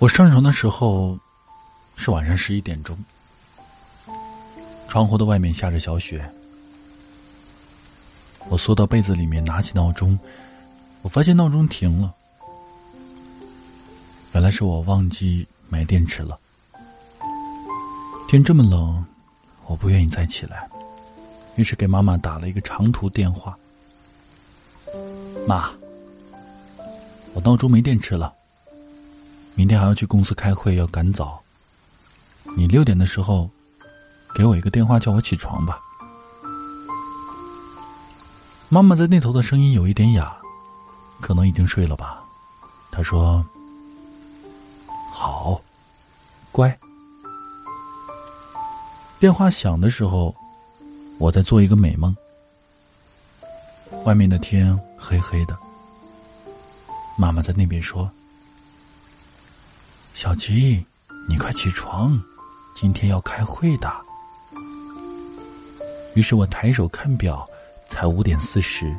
我上床的时候是晚上十一点钟，窗户的外面下着小雪。我缩到被子里面，拿起闹钟，我发现闹钟停了。原来是我忘记买电池了。天这么冷，我不愿意再起来，于是给妈妈打了一个长途电话。妈，我闹钟没电池了。明天还要去公司开会，要赶早。你六点的时候，给我一个电话，叫我起床吧。妈妈在那头的声音有一点哑，可能已经睡了吧。她说：“好，乖。”电话响的时候，我在做一个美梦。外面的天黑黑的，妈妈在那边说。小吉，你快起床，今天要开会的。于是我抬手看表，才五点四十。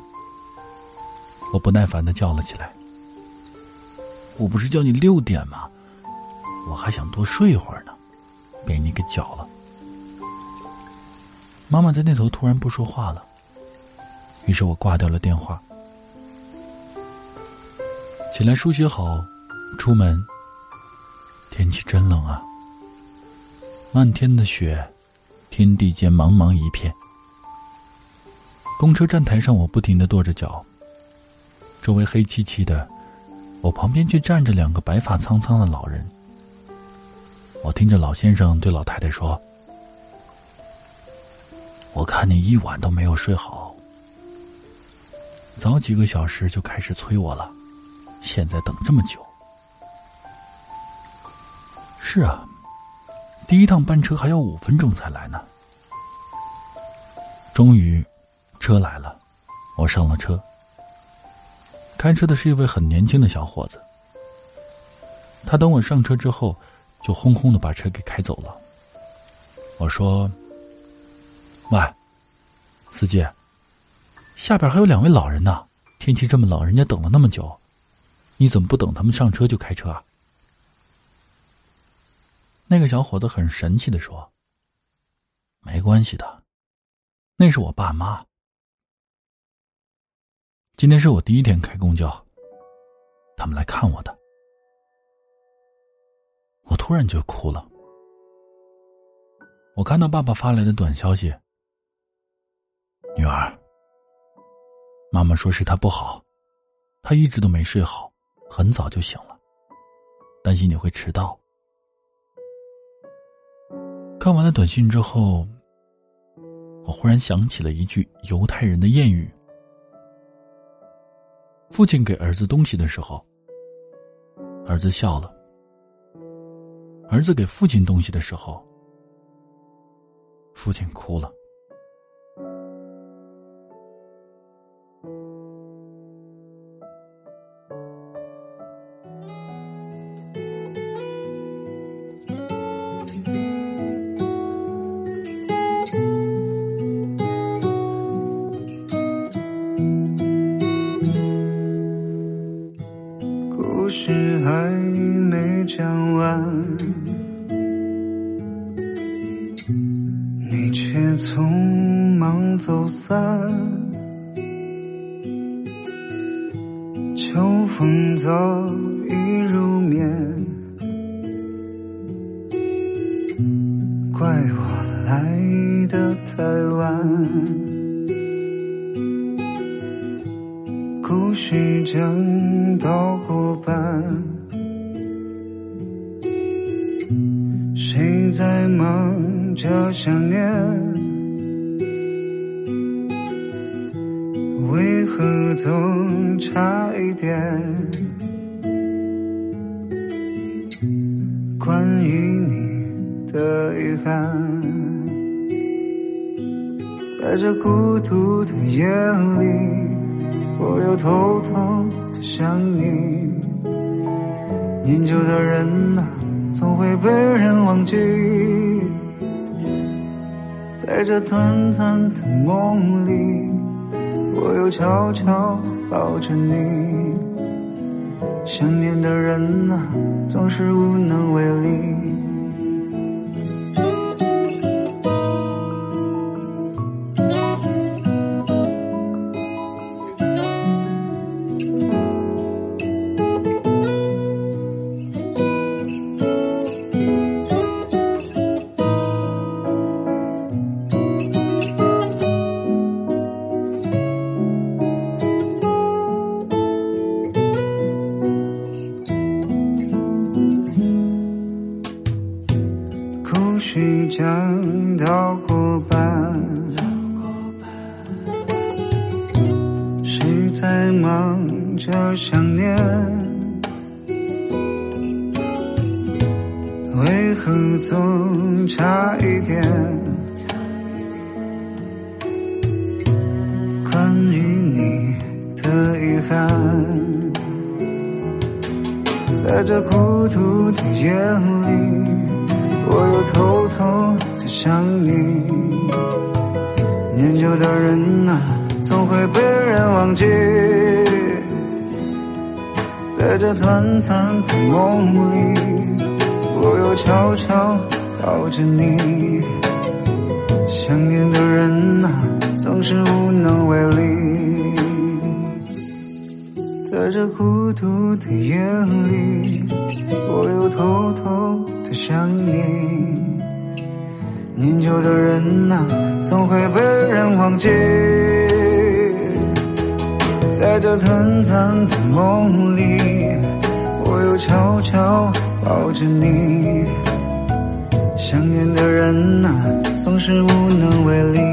我不耐烦的叫了起来：“我不是叫你六点吗？我还想多睡一会儿呢，被你给搅了。”妈妈在那头突然不说话了，于是我挂掉了电话。起来梳洗好，出门。天气真冷啊！漫天的雪，天地间茫茫一片。公车站台上，我不停的跺着脚。周围黑漆漆的，我旁边却站着两个白发苍苍的老人。我听着老先生对老太太说：“我看你一晚都没有睡好，早几个小时就开始催我了，现在等这么久。”是啊，第一趟班车还要五分钟才来呢。终于，车来了，我上了车。开车的是一位很年轻的小伙子。他等我上车之后，就轰轰的把车给开走了。我说：“喂，司机，下边还有两位老人呢，天气这么冷，人家等了那么久，你怎么不等他们上车就开车啊？”那个小伙子很神气的说：“没关系的，那是我爸妈。今天是我第一天开公交，他们来看我的。我突然就哭了。我看到爸爸发来的短消息：女儿，妈妈说是他不好，他一直都没睡好，很早就醒了，担心你会迟到。”看完了短信之后，我忽然想起了一句犹太人的谚语：“父亲给儿子东西的时候，儿子笑了；儿子给父亲东西的时候，父亲哭了。”你却匆忙走散。秋风早已入眠，怪我来的太晚。故事讲到过半。在忙着想念？为何总差一点？关于你的遗憾，在这孤独的夜里，我又偷偷的想你。念旧的人啊。总会被人忘记，在这短暂的梦里，我又悄悄抱着你，想念的人啊，总是无能为力。在忙着想念？为何总差一点？关于你的遗憾，在这孤独的夜里。我又偷偷在想你，念旧的人啊，总会被人忘记。在这短暂的梦里，我又悄悄抱着你。想念的人啊，总是无能为力。在这孤独的夜里，我又偷偷的。想你，念旧的人啊，总会被人忘记。在这短暂的梦里，我又悄悄抱着你。想念的人啊，总是无能为力。